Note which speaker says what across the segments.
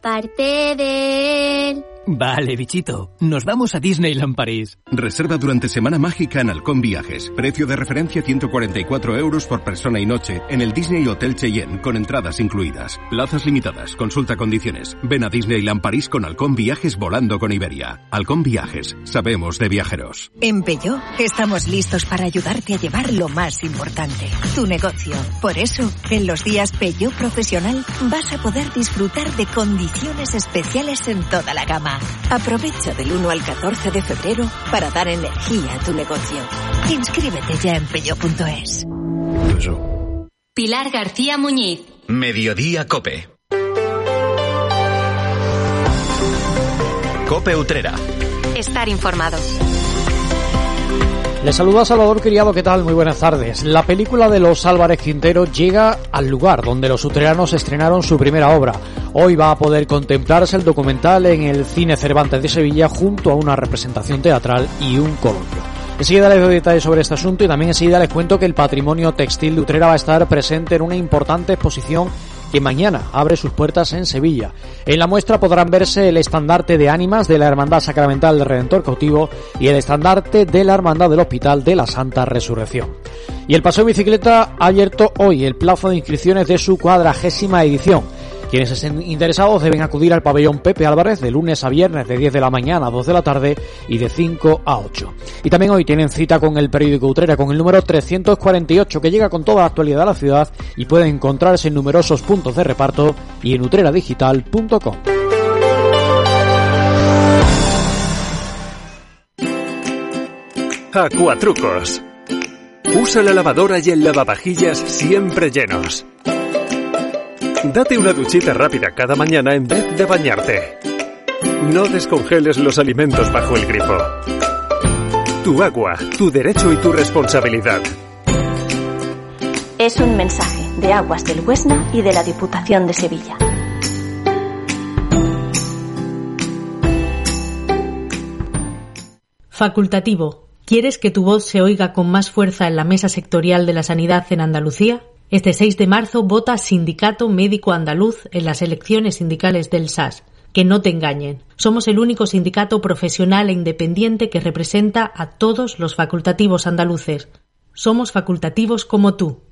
Speaker 1: parte de él.
Speaker 2: Vale, bichito. Nos vamos a Disneyland París.
Speaker 3: Reserva durante Semana Mágica en Halcón Viajes. Precio de referencia 144 euros por persona y noche en el Disney Hotel Cheyenne con entradas incluidas. Plazas limitadas. Consulta condiciones. Ven a Disneyland París con Halcón Viajes volando con Iberia. Halcón Viajes. Sabemos de viajeros.
Speaker 4: En Peugeot estamos listos para ayudarte a llevar lo más importante, tu negocio. Por eso, en los días Peugeot Profesional vas a poder disfrutar de condiciones especiales en toda la gama. Aprovecha del 1 al 14 de febrero para dar energía a tu negocio. Inscríbete ya en peyo.es.
Speaker 5: Pilar García Muñiz.
Speaker 6: Mediodía Cope. Cope Utrera.
Speaker 5: Estar informado.
Speaker 7: Les saluda Salvador Criado, ¿qué tal? Muy buenas tardes. La película de los Álvarez Quintero llega al lugar donde los utreranos estrenaron su primera obra. Hoy va a poder contemplarse el documental en el Cine Cervantes de Sevilla junto a una representación teatral y un coloquio. Enseguida les doy detalles sobre este asunto y también enseguida les cuento que el patrimonio textil de Utrera va a estar presente en una importante exposición que mañana abre sus puertas en Sevilla. En la muestra podrán verse el estandarte de ánimas de la Hermandad Sacramental del Redentor Cautivo y el estandarte de la Hermandad del Hospital de la Santa Resurrección. Y el Paseo Bicicleta ha abierto hoy el plazo de inscripciones de su cuadragésima edición. Quienes estén interesados deben acudir al pabellón Pepe Álvarez de lunes a viernes de 10 de la mañana a 2 de la tarde y de 5 a 8. Y también hoy tienen cita con el periódico Utrera con el número 348 que llega con toda la actualidad a la ciudad y puede encontrarse en numerosos puntos de reparto y en utreradigital.com.
Speaker 8: Acuatrucos. Usa la lavadora y el lavavajillas siempre llenos. Date una duchita rápida cada mañana en vez de bañarte. No descongeles los alimentos bajo el grifo. Tu agua, tu derecho y tu responsabilidad.
Speaker 5: Es un mensaje de Aguas del Huesna y de la Diputación de Sevilla.
Speaker 9: Facultativo. ¿Quieres que tu voz se oiga con más fuerza en la mesa sectorial de la sanidad en Andalucía? Este 6 de marzo vota Sindicato Médico Andaluz en las elecciones sindicales del SAS. Que no te engañen. Somos el único sindicato profesional e independiente que representa a todos los facultativos andaluces. Somos facultativos como tú.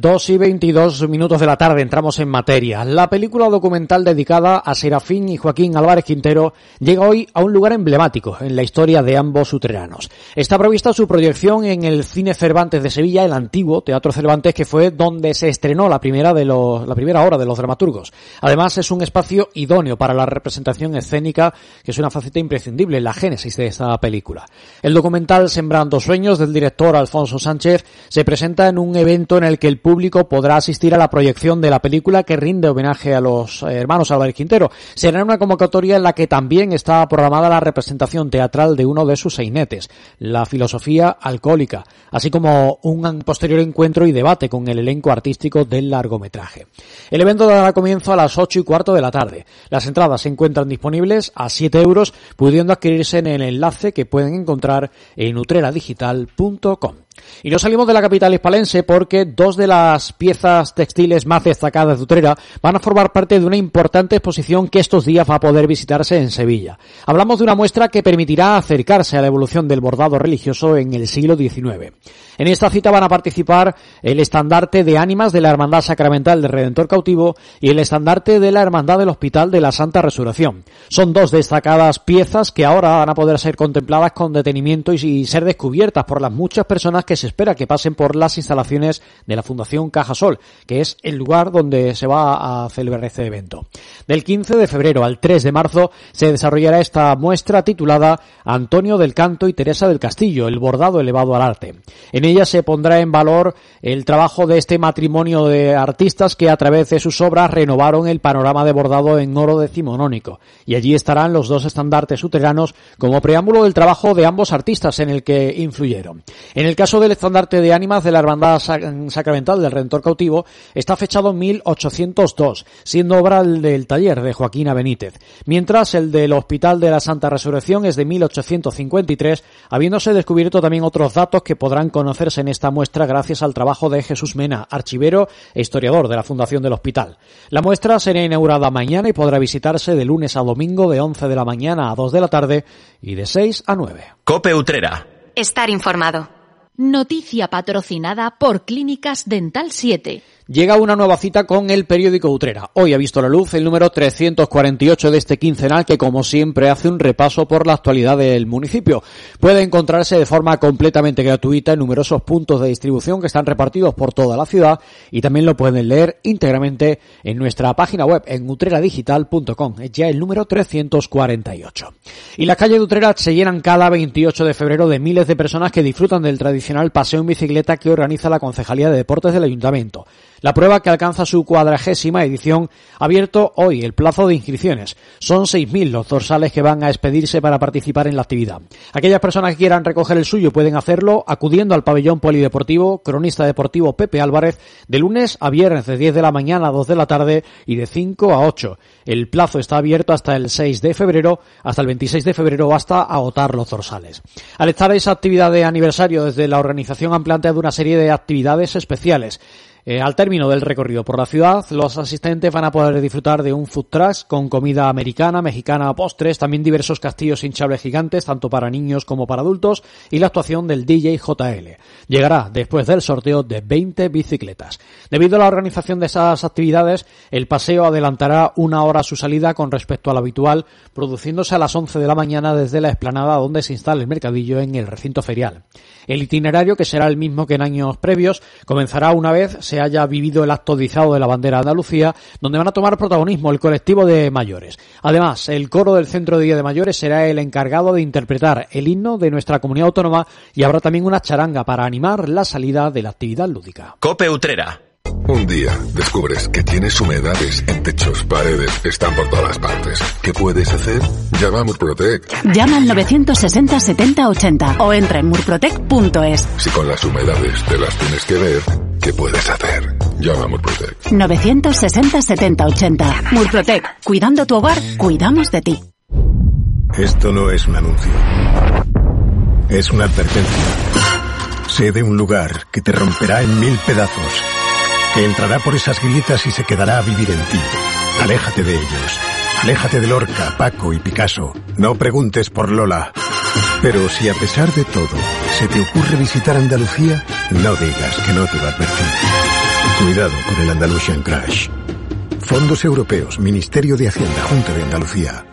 Speaker 7: 2 y 22 minutos de la tarde entramos en materia. La película documental dedicada a Serafín y Joaquín Álvarez Quintero llega hoy a un lugar emblemático en la historia de ambos utreranos. Está prevista su proyección en el Cine Cervantes de Sevilla, el antiguo Teatro Cervantes, que fue donde se estrenó la primera, de los, la primera hora de los dramaturgos. Además, es un espacio idóneo para la representación escénica, que es una faceta imprescindible en la génesis de esta película. El documental Sembrando Sueños del director Alfonso Sánchez se presenta en un evento en el que el público podrá asistir a la proyección de la película que rinde homenaje a los hermanos Álvarez Quintero. Será una convocatoria en la que también está programada la representación teatral de uno de sus sainetes, la filosofía alcohólica, así como un posterior encuentro y debate con el elenco artístico del largometraje. El evento dará comienzo a las ocho y cuarto de la tarde. Las entradas se encuentran disponibles a 7 euros, pudiendo adquirirse en el enlace que pueden encontrar en utreradigital.com. Y no salimos de la capital hispalense porque dos de las piezas textiles más destacadas de Utrera van a formar parte de una importante exposición que estos días va a poder visitarse en Sevilla. Hablamos de una muestra que permitirá acercarse a la evolución del bordado religioso en el siglo XIX. En esta cita van a participar el estandarte de ánimas de la Hermandad Sacramental del Redentor Cautivo y el estandarte de la Hermandad del Hospital de la Santa Resurrección. Son dos destacadas piezas que ahora van a poder ser contempladas con detenimiento y ser descubiertas por las muchas personas que se espera que pasen por las instalaciones de la Fundación Cajasol, que es el lugar donde se va a celebrar este evento. Del 15 de febrero al 3 de marzo se desarrollará esta muestra titulada Antonio del Canto y Teresa del Castillo, el bordado elevado al arte. En ella se pondrá en valor el trabajo de este matrimonio de artistas que a través de sus obras renovaron el panorama de bordado en oro decimonónico. Y allí estarán los dos estandartes suteranos como preámbulo del trabajo de ambos artistas en el que influyeron. En el caso del estandarte de ánimas de la Hermandad Sacramental del Redentor Cautivo, está fechado en 1802, siendo obra del taller de Joaquina Benítez, mientras el del Hospital de la Santa Resurrección es de 1853, habiéndose descubierto también otros datos que podrán conocerse en esta muestra gracias al trabajo de Jesús Mena, archivero e historiador de la Fundación del Hospital. La muestra será inaugurada mañana y podrá visitarse de lunes a domingo de 11 de la mañana a 2 de la tarde y de 6 a 9.
Speaker 6: Cope Utrera.
Speaker 10: Estar informado.
Speaker 11: Noticia patrocinada por Clínicas Dental 7
Speaker 7: llega una nueva cita con el periódico Utrera. Hoy ha visto la luz el número 348 de este quincenal que como siempre hace un repaso por la actualidad del municipio. Puede encontrarse de forma completamente gratuita en numerosos puntos de distribución que están repartidos por toda la ciudad y también lo pueden leer íntegramente en nuestra página web en utreradigital.com. Es ya el número 348. Y las calles de Utrera se llenan cada 28 de febrero de miles de personas que disfrutan del tradicional paseo en bicicleta que organiza la Concejalía de Deportes del Ayuntamiento. La prueba que alcanza su cuadragésima edición ha abierto hoy el plazo de inscripciones. Son 6.000 los dorsales que van a expedirse para participar en la actividad. Aquellas personas que quieran recoger el suyo pueden hacerlo acudiendo al pabellón polideportivo Cronista Deportivo Pepe Álvarez de lunes a viernes de 10 de la mañana a 2 de la tarde y de 5 a 8. El plazo está abierto hasta el 6 de febrero, hasta el 26 de febrero hasta agotar los dorsales. Al estar esa actividad de aniversario desde la organización han planteado una serie de actividades especiales. Eh, al término del recorrido por la ciudad, los asistentes van a poder disfrutar de un food truck con comida americana, mexicana, postres, también diversos castillos hinchables gigantes, tanto para niños como para adultos, y la actuación del DJ JL. Llegará después del sorteo de 20 bicicletas. Debido a la organización de esas actividades, el paseo adelantará una hora su salida con respecto al habitual, produciéndose a las 11 de la mañana desde la explanada donde se instala el mercadillo en el recinto ferial. El itinerario, que será el mismo que en años previos, comenzará una vez se haya vivido el acto de la bandera de Andalucía, donde van a tomar protagonismo el colectivo de mayores. Además, el coro del Centro de Día de Mayores será el encargado de interpretar el himno de nuestra comunidad autónoma y habrá también una charanga para animar la salida de la actividad lúdica.
Speaker 6: Cope Utrera.
Speaker 12: Un día descubres que tienes humedades en techos, paredes, están por todas partes. ¿Qué puedes hacer? Llama a Murprotec.
Speaker 11: Llama al 960 70 80 o entra en murprotec.es.
Speaker 12: Si con las humedades te las tienes que ver, ¿qué puedes hacer? Llama a Murprotec.
Speaker 11: 960 70 80. Murprotec. Cuidando tu hogar, cuidamos de ti.
Speaker 13: Esto no es un anuncio. Es una advertencia. Sé de un lugar que te romperá en mil pedazos que entrará por esas grietas y se quedará a vivir en ti. Aléjate de ellos. Aléjate de Lorca, Paco y Picasso. No preguntes por Lola. Pero si a pesar de todo se te ocurre visitar Andalucía, no digas que no te va a advertir. Cuidado con el Andalusian Crash. Fondos Europeos, Ministerio de Hacienda, Junta de Andalucía.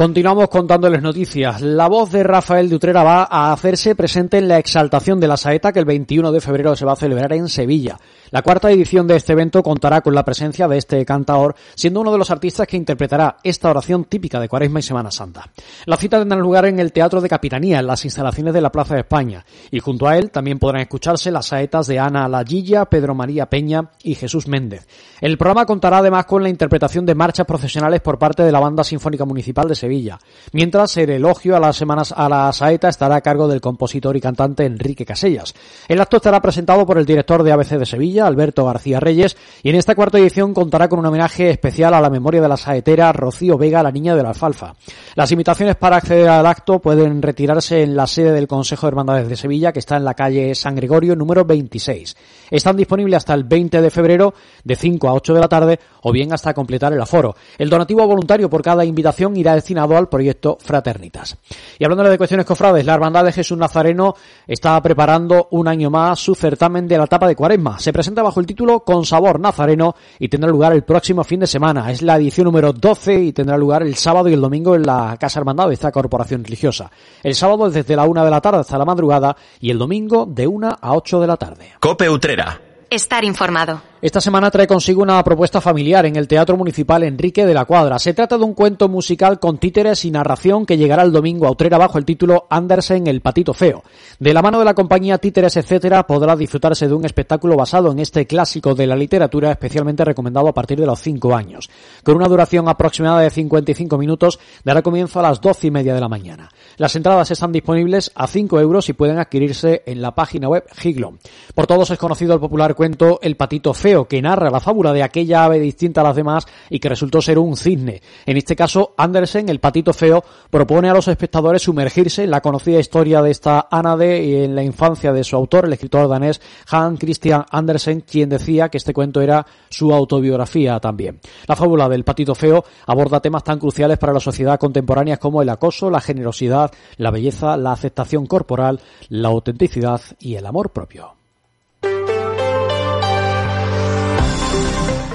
Speaker 7: Continuamos contándoles noticias. La voz de Rafael de Utrera va a hacerse presente en la exaltación de la saeta que el 21 de febrero se va a celebrar en Sevilla. La cuarta edición de este evento contará con la presencia de este cantador, siendo uno de los artistas que interpretará esta oración típica de Cuaresma y Semana Santa. La cita tendrá lugar en el Teatro de Capitanía, en las instalaciones de la Plaza de España, y junto a él también podrán escucharse las saetas de Ana Lagilla, Pedro María Peña y Jesús Méndez. El programa contará además con la interpretación de marchas profesionales por parte de la Banda Sinfónica Municipal de Sevilla, mientras el elogio a las semanas a la saeta estará a cargo del compositor y cantante Enrique Casellas. El acto estará presentado por el director de ABC de Sevilla, Alberto García Reyes, y en esta cuarta edición contará con un homenaje especial a la memoria de la saetera Rocío Vega, la niña de la alfalfa. Las invitaciones para acceder al acto pueden retirarse en la sede del Consejo de Hermandades de Sevilla, que está en la calle San Gregorio número 26. Están disponibles hasta el 20 de febrero de 5 a 8 de la tarde o bien hasta completar el aforo. El donativo voluntario por cada invitación irá destinado al proyecto Fraternitas. Y hablando de cuestiones cofrades, la Hermandad de Jesús Nazareno está preparando un año más su certamen de la etapa de Cuaresma. Se presenta bajo el título Con Sabor Nazareno y tendrá lugar el próximo fin de semana. Es la edición número 12 y tendrá lugar el sábado y el domingo en la Casa Hermandad de esta corporación religiosa. El sábado desde la una de la tarde hasta la madrugada y el domingo de una a 8 de la tarde.
Speaker 6: Cope Utrera. Estar informado.
Speaker 7: Esta semana trae consigo una propuesta familiar en el Teatro Municipal Enrique de la Cuadra. Se trata de un cuento musical con títeres y narración que llegará el domingo a Utrera bajo el título Andersen el patito feo. De la mano de la compañía Títeres etcétera podrá disfrutarse de un espectáculo basado en este clásico de la literatura especialmente recomendado a partir de los 5 años. Con una duración aproximada de 55 minutos dará comienzo a las 12 y media de la mañana. Las entradas están disponibles a 5 euros y pueden adquirirse en la página web Giglon. Por todos es conocido el popular cuento El patito feo que narra la fábula de aquella ave distinta a las demás y que resultó ser un cisne. En este caso, Andersen, el patito feo, propone a los espectadores sumergirse en la conocida historia de esta ánade y en la infancia de su autor, el escritor danés Hans Christian Andersen, quien decía que este cuento era su autobiografía también. La fábula del patito feo aborda temas tan cruciales para la sociedad contemporánea como el acoso, la generosidad, la belleza, la aceptación corporal, la autenticidad y el amor propio.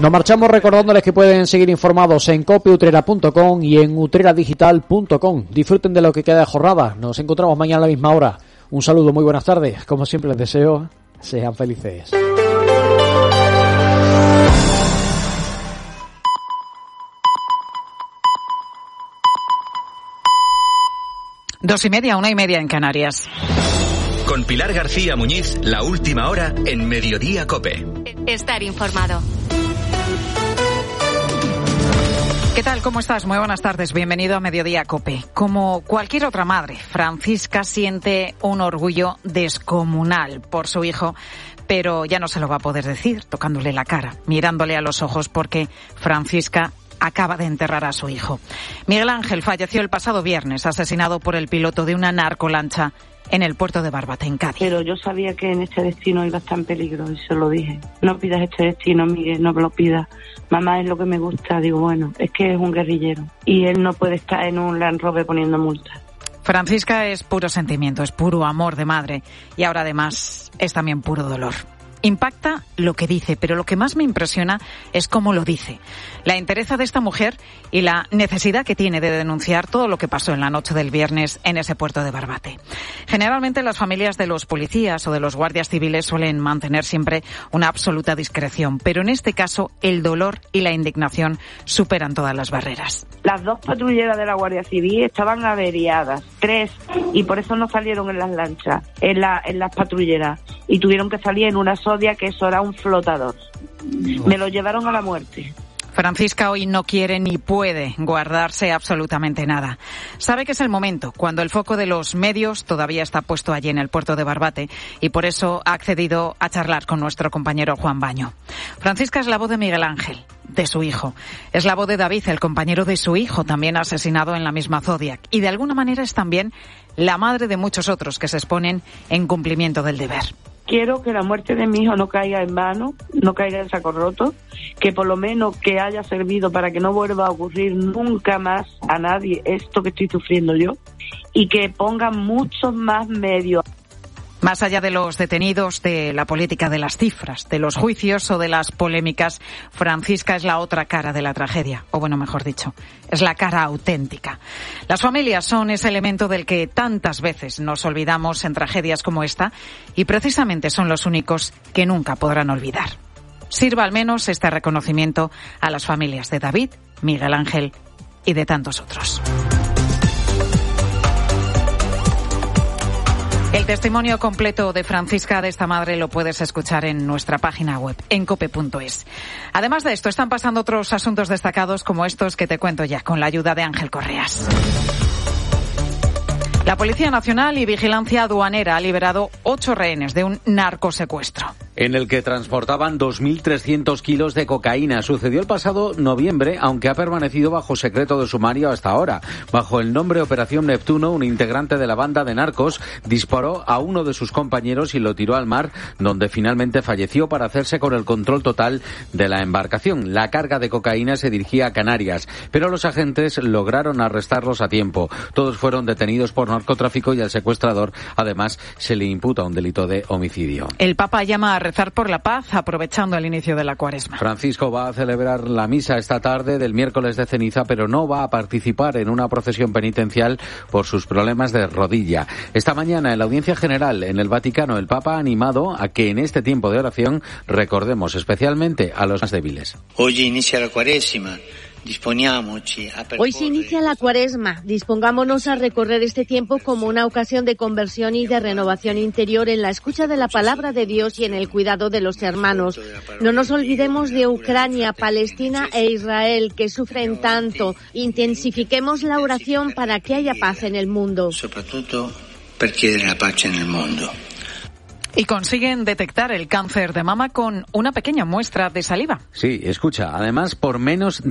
Speaker 7: Nos marchamos recordándoles que pueden seguir informados en copiutrera.com y en utreradigital.com. Disfruten de lo que queda de jornada. Nos encontramos mañana a la misma hora. Un saludo, muy buenas tardes. Como siempre les deseo, sean felices.
Speaker 10: Dos y media, una y media en Canarias.
Speaker 14: Con Pilar García Muñiz, la última hora en Mediodía Cope.
Speaker 6: Estar informado.
Speaker 10: ¿Qué tal? ¿Cómo estás? Muy buenas tardes. Bienvenido a Mediodía Cope. Como cualquier otra madre, Francisca siente un orgullo descomunal por su hijo, pero ya no se lo va a poder decir tocándole la cara, mirándole a los ojos, porque Francisca acaba de enterrar a su hijo. Miguel Ángel falleció el pasado viernes, asesinado por el piloto de una narcolancha en el puerto de Barbate, en Cádiz.
Speaker 15: Pero yo sabía que en este destino iba a estar en peligro y se lo dije. No pidas este destino, Miguel, no me lo pidas. Mamá es lo que me gusta. Digo, bueno, es que es un guerrillero y él no puede estar en un Land Rover poniendo multas.
Speaker 10: Francisca es puro sentimiento, es puro amor de madre y ahora además es también puro dolor. Impacta lo que dice, pero lo que más me impresiona es cómo lo dice. La entereza de esta mujer y la necesidad que tiene de denunciar todo lo que pasó en la noche del viernes en ese puerto de Barbate. Generalmente las familias de los policías o de los guardias civiles suelen mantener siempre una absoluta discreción, pero en este caso el dolor y la indignación superan todas las barreras.
Speaker 15: Las dos patrulleras de la Guardia Civil estaban averiadas, tres, y por eso no salieron en las lanchas, en, la, en las patrulleras, y tuvieron que salir en una sodia que eso era un flotador. Me lo llevaron a la muerte.
Speaker 10: Francisca hoy no quiere ni puede guardarse absolutamente nada. Sabe que es el momento, cuando el foco de los medios todavía está puesto allí en el puerto de Barbate y por eso ha accedido a charlar con nuestro compañero Juan Baño. Francisca es la voz de Miguel Ángel, de su hijo. Es la voz de David, el compañero de su hijo, también asesinado en la misma Zodiac. Y de alguna manera es también la madre de muchos otros que se exponen en cumplimiento del deber
Speaker 15: quiero que la muerte de mi hijo no caiga en vano, no caiga en saco roto, que por lo menos que haya servido para que no vuelva a ocurrir nunca más a nadie esto que estoy sufriendo yo y que pongan muchos más medios
Speaker 10: más allá de los detenidos, de la política de las cifras, de los juicios o de las polémicas, Francisca es la otra cara de la tragedia, o bueno, mejor dicho, es la cara auténtica. Las familias son ese elemento del que tantas veces nos olvidamos en tragedias como esta y precisamente son los únicos que nunca podrán olvidar. Sirva al menos este reconocimiento a las familias de David, Miguel Ángel y de tantos otros. El testimonio completo de Francisca de esta madre lo puedes escuchar en nuestra página web, en cope.es. Además de esto, están pasando otros asuntos destacados como estos que te cuento ya, con la ayuda de Ángel Correas. La Policía Nacional y Vigilancia Aduanera ha liberado ocho rehenes de un narcosecuestro
Speaker 16: en el que transportaban 2.300 kilos de cocaína. Sucedió el pasado noviembre, aunque ha permanecido bajo secreto de sumario hasta ahora. Bajo el nombre Operación Neptuno, un integrante de la banda de narcos disparó a uno de sus compañeros y lo tiró al mar, donde finalmente falleció para hacerse con el control total de la embarcación. La carga de cocaína se dirigía a Canarias, pero los agentes lograron arrestarlos a tiempo. Todos fueron detenidos por narcotráfico y al secuestrador, además, se le imputa un delito de homicidio.
Speaker 10: El Papa llama a rezar por la paz, aprovechando el inicio de la cuaresma.
Speaker 16: Francisco va a celebrar la misa esta tarde del miércoles de ceniza, pero no va a participar en una procesión penitencial por sus problemas de rodilla. Esta mañana, en la audiencia general en el Vaticano, el Papa ha animado a que en este tiempo de oración recordemos especialmente a los más débiles.
Speaker 17: Hoy inicia la cuaresma.
Speaker 18: Hoy se inicia la cuaresma. Dispongámonos a recorrer este tiempo como una ocasión de conversión y de renovación interior en la escucha de la palabra de Dios y en el cuidado de los hermanos. No nos olvidemos de Ucrania, Palestina e Israel, que sufren tanto. Intensifiquemos la oración para que haya paz en el mundo.
Speaker 17: la paz en el mundo.
Speaker 10: Y consiguen detectar el cáncer de mama con una pequeña muestra de saliva.
Speaker 16: Sí, escucha, además por menos de